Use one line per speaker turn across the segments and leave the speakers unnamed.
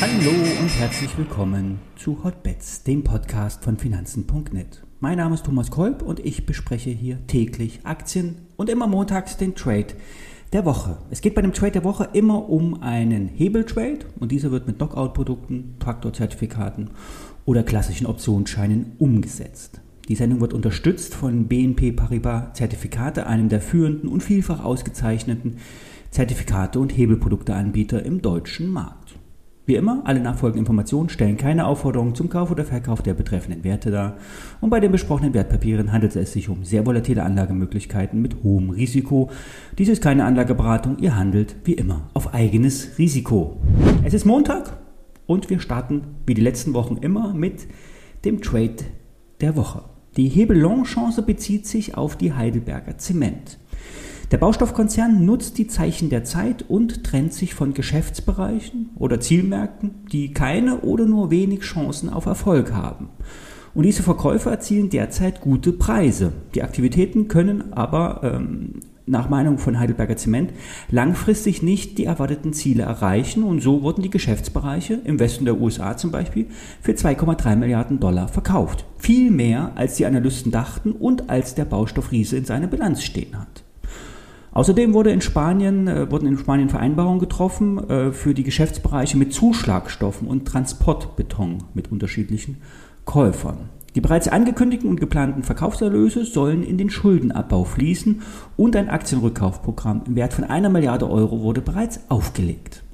Hallo und herzlich willkommen zu Hotbets, dem Podcast von Finanzen.net. Mein Name ist Thomas Kolb und ich bespreche hier täglich Aktien und immer montags den Trade der Woche. Es geht bei dem Trade der Woche immer um einen Hebeltrade und dieser wird mit Knockout-Produkten, Traktorzertifikaten oder klassischen Optionsscheinen umgesetzt. Die Sendung wird unterstützt von BNP Paribas Zertifikate, einem der führenden und vielfach ausgezeichneten Zertifikate und Hebelprodukteanbieter im deutschen Markt. Wie immer, alle nachfolgenden Informationen stellen keine Aufforderung zum Kauf oder Verkauf der betreffenden Werte dar und bei den besprochenen Wertpapieren handelt es sich um sehr volatile Anlagemöglichkeiten mit hohem Risiko. Dies ist keine Anlageberatung, ihr handelt wie immer auf eigenes Risiko. Es ist Montag und wir starten wie die letzten Wochen immer mit dem Trade der Woche. Die Hebelon-Chance bezieht sich auf die Heidelberger Zement. Der Baustoffkonzern nutzt die Zeichen der Zeit und trennt sich von Geschäftsbereichen oder Zielmärkten, die keine oder nur wenig Chancen auf Erfolg haben. Und diese Verkäufer erzielen derzeit gute Preise. Die Aktivitäten können aber ähm, nach Meinung von Heidelberger Zement langfristig nicht die erwarteten Ziele erreichen und so wurden die Geschäftsbereiche im Westen der USA zum Beispiel für 2,3 Milliarden Dollar verkauft. Viel mehr als die Analysten dachten und als der Baustoffriese in seiner Bilanz stehen hat. Außerdem wurde in Spanien, äh, wurden in Spanien Vereinbarungen getroffen äh, für die Geschäftsbereiche mit Zuschlagstoffen und Transportbeton mit unterschiedlichen Käufern. Die bereits angekündigten und geplanten Verkaufserlöse sollen in den Schuldenabbau fließen und ein Aktienrückkaufprogramm im Wert von einer Milliarde Euro wurde bereits aufgelegt.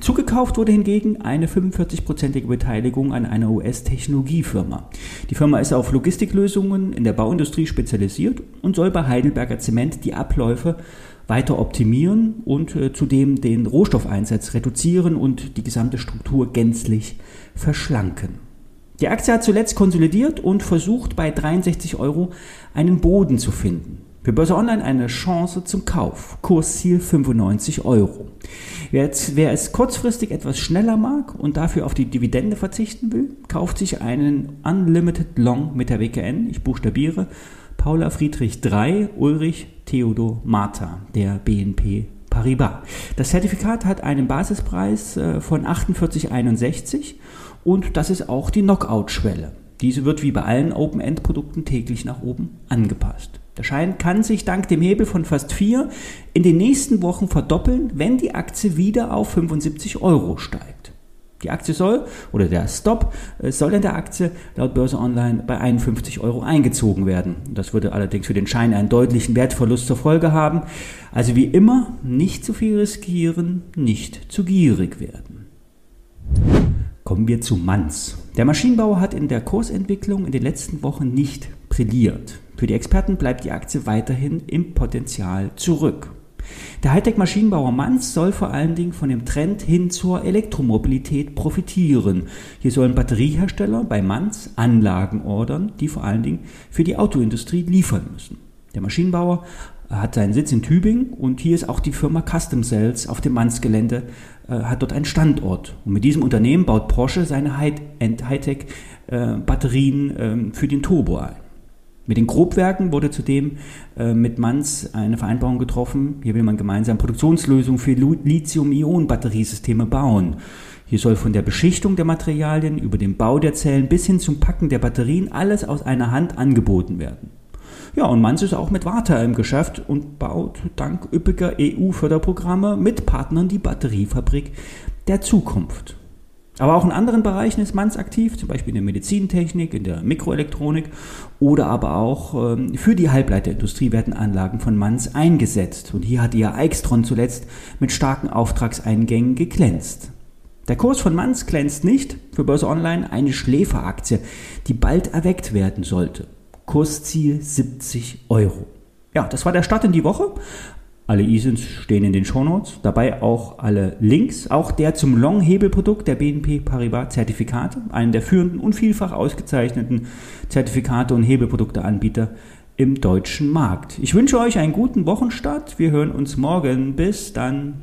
Zugekauft wurde hingegen eine 45-prozentige Beteiligung an einer US-Technologiefirma. Die Firma ist auf Logistiklösungen in der Bauindustrie spezialisiert und soll bei Heidelberger Zement die Abläufe weiter optimieren und äh, zudem den Rohstoffeinsatz reduzieren und die gesamte Struktur gänzlich verschlanken. Die Aktie hat zuletzt konsolidiert und versucht bei 63 Euro einen Boden zu finden. Für Börse Online eine Chance zum Kauf. Kursziel 95 Euro. Wer, jetzt, wer es kurzfristig etwas schneller mag und dafür auf die Dividende verzichten will, kauft sich einen Unlimited Long mit der WKN. Ich buchstabiere Paula Friedrich 3, Ulrich Theodor Martha, der BNP Paribas. Das Zertifikat hat einen Basispreis äh, von 48,61 und das ist auch die Knockout-Schwelle. Diese wird wie bei allen Open-End-Produkten täglich nach oben angepasst. Der Schein kann sich dank dem Hebel von fast 4 in den nächsten Wochen verdoppeln, wenn die Aktie wieder auf 75 Euro steigt. Die Aktie soll, oder der Stop, äh, soll in der Aktie laut Börse Online bei 51 Euro eingezogen werden. Das würde allerdings für den Schein einen deutlichen Wertverlust zur Folge haben. Also wie immer, nicht zu viel riskieren, nicht zu gierig werden. Kommen wir zu Manns. Der Maschinenbauer hat in der Kursentwicklung in den letzten Wochen nicht brilliert. Für die Experten bleibt die Aktie weiterhin im Potenzial zurück. Der Hightech-Maschinenbauer Manz soll vor allen Dingen von dem Trend hin zur Elektromobilität profitieren. Hier sollen Batteriehersteller bei Manz Anlagen ordern, die vor allen Dingen für die Autoindustrie liefern müssen. Der Maschinenbauer hat seinen Sitz in Tübingen und hier ist auch die Firma Custom Cells auf dem Manz-Gelände, äh, hat dort einen Standort. Und mit diesem Unternehmen baut Porsche seine Hightech-Batterien äh, äh, für den Turbo ein. Mit den Grobwerken wurde zudem äh, mit Manz eine Vereinbarung getroffen. Hier will man gemeinsam Produktionslösungen für Lithium-Ionen-Batteriesysteme bauen. Hier soll von der Beschichtung der Materialien über den Bau der Zellen bis hin zum Packen der Batterien alles aus einer Hand angeboten werden. Ja, und Manz ist auch mit Warta im Geschäft und baut dank üppiger EU-Förderprogramme mit Partnern die Batteriefabrik der Zukunft. Aber auch in anderen Bereichen ist Manz aktiv, zum Beispiel in der Medizintechnik, in der Mikroelektronik oder aber auch ähm, für die Halbleiterindustrie werden Anlagen von Manz eingesetzt. Und hier hat ja Eichstron zuletzt mit starken Auftragseingängen geglänzt. Der Kurs von Manz glänzt nicht, für Börse Online eine Schläferaktie, die bald erweckt werden sollte. Kursziel 70 Euro. Ja, das war der Start in die Woche. Alle ISINs stehen in den Shownotes, dabei auch alle Links, auch der zum Long-Hebelprodukt der BNP Paribas Zertifikate, einen der führenden und vielfach ausgezeichneten Zertifikate und Hebelprodukteanbieter im deutschen Markt. Ich wünsche euch einen guten Wochenstart. Wir hören uns morgen. Bis dann.